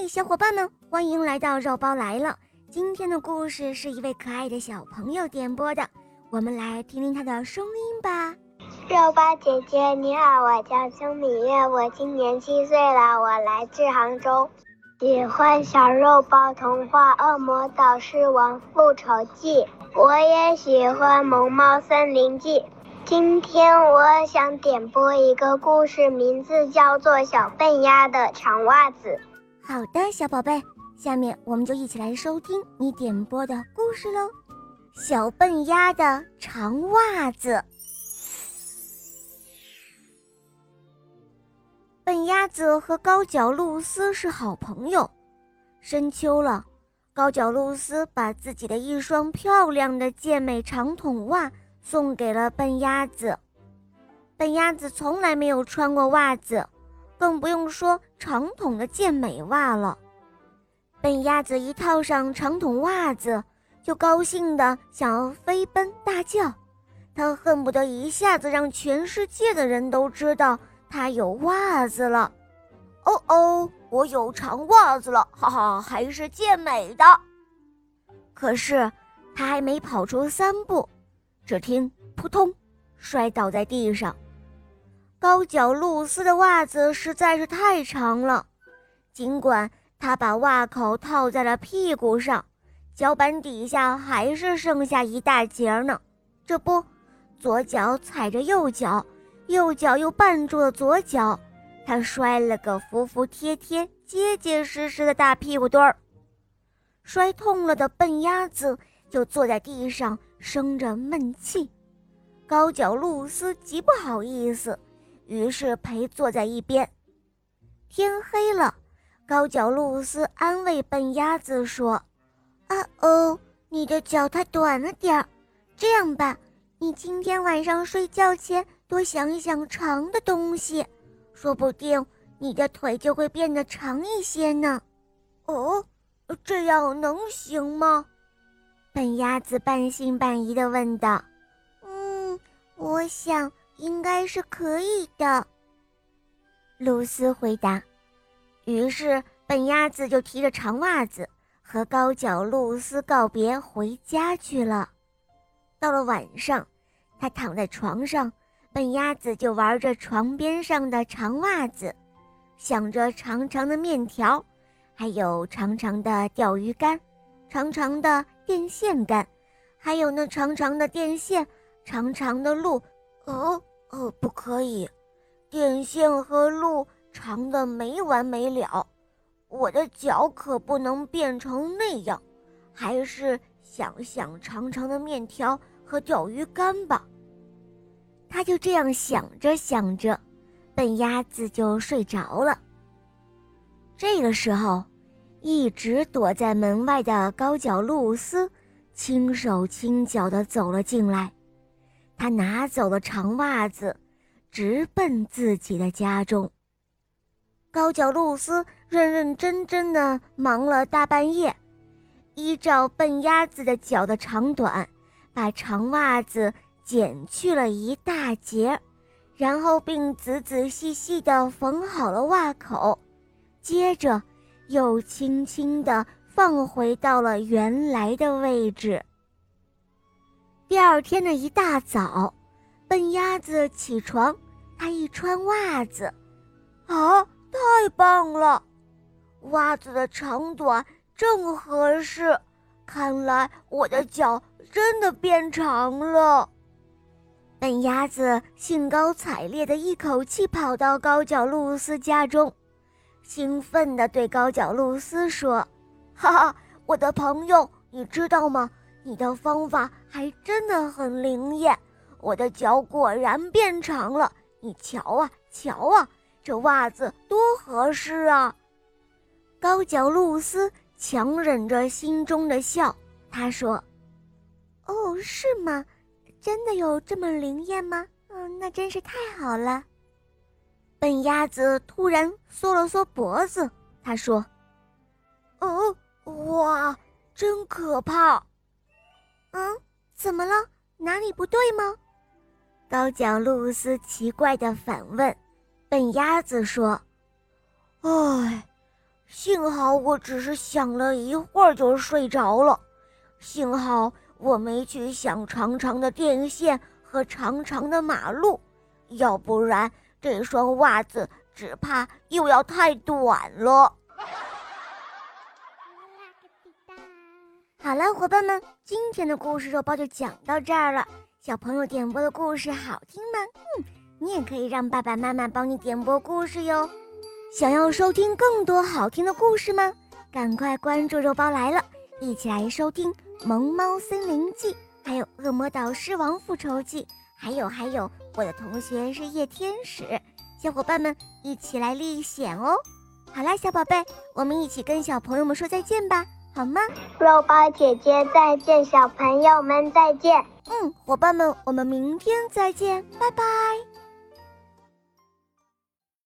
嘿，小伙伴们，欢迎来到肉包来了。今天的故事是一位可爱的小朋友点播的，我们来听听他的声音吧。肉包姐姐你好，我叫邱敏月，我今年七岁了，我来自杭州，喜欢小肉包童话《恶魔导师王复仇记》，我也喜欢《萌猫森林记》。今天我想点播一个故事，名字叫做《小笨鸭的长袜子》。好的，小宝贝，下面我们就一起来收听你点播的故事喽，《小笨鸭的长袜子》。笨鸭子和高脚露丝是好朋友。深秋了，高脚露丝把自己的一双漂亮的健美长筒袜送给了笨鸭子。笨鸭子从来没有穿过袜子，更不用说长筒的健美袜了。笨鸭子一套上长筒袜子，就高兴的想要飞奔大叫，他恨不得一下子让全世界的人都知道。他有袜子了，哦哦，我有长袜子了，哈哈，还是健美的。可是他还没跑出三步，只听扑通，摔倒在地上。高脚露丝的袜子实在是太长了，尽管他把袜口套在了屁股上，脚板底下还是剩下一大截呢。这不，左脚踩着右脚。右脚又绊住了左脚，他摔了个服服帖帖、结结实实的大屁股墩儿。摔痛了的笨鸭子就坐在地上生着闷气。高脚露丝极不好意思，于是陪坐在一边。天黑了，高脚露丝安慰笨鸭子说：“啊哦，你的脚太短了点儿，这样吧，你今天晚上睡觉前。”多想一想长的东西，说不定你的腿就会变得长一些呢。哦，这样能行吗？笨鸭子半信半疑地问道。嗯，我想应该是可以的。露丝回答。于是笨鸭子就提着长袜子和高脚露丝告别，回家去了。到了晚上，他躺在床上。笨鸭子就玩着床边上的长袜子，想着长长的面条，还有长长的钓鱼竿，长长的电线杆，还有那长长的电线，长长的路。哦哦，不可以，电线和路长的没完没了，我的脚可不能变成那样。还是想想长长的面条和钓鱼竿吧。他就这样想着想着，笨鸭子就睡着了。这个时候，一直躲在门外的高脚露丝轻手轻脚地走了进来。他拿走了长袜子，直奔自己的家中。高脚露丝认认真真地忙了大半夜，依照笨鸭子的脚的长短，把长袜子。剪去了一大截，然后并仔仔细细地缝好了袜口，接着又轻轻地放回到了原来的位置。第二天的一大早，笨鸭子起床，它一穿袜子，啊，太棒了！袜子的长短正合适，看来我的脚真的变长了。笨鸭子兴高采烈地一口气跑到高脚露丝家中，兴奋地对高脚露丝说：“哈哈，我的朋友，你知道吗？你的方法还真的很灵验，我的脚果然变长了。你瞧啊，瞧啊，这袜子多合适啊！”高脚露丝强忍着心中的笑，她说：“哦，是吗？”真的有这么灵验吗？嗯，那真是太好了。笨鸭子突然缩了缩脖子，他说：“哦，哇，真可怕！嗯，怎么了？哪里不对吗？”高脚露丝奇怪的反问。笨鸭子说：“哎，幸好我只是想了一会儿就睡着了，幸好我没去想长长的电线和长长的马路，要不然这双袜子只怕又要太短了。好了，伙伴们，今天的故事肉包就讲到这儿了。小朋友点播的故事好听吗？嗯，你也可以让爸爸妈妈帮你点播故事哟。想要收听更多好听的故事吗？赶快关注肉包来了，一起来收听《萌猫森林记》，还有《恶魔岛狮王复仇记》，还有还有，我的同学是夜天使，小伙伴们一起来历险哦。好啦，小宝贝，我们一起跟小朋友们说再见吧。好吗？肉包姐姐再见，小朋友们再见。嗯，伙伴们，我们明天再见，拜拜。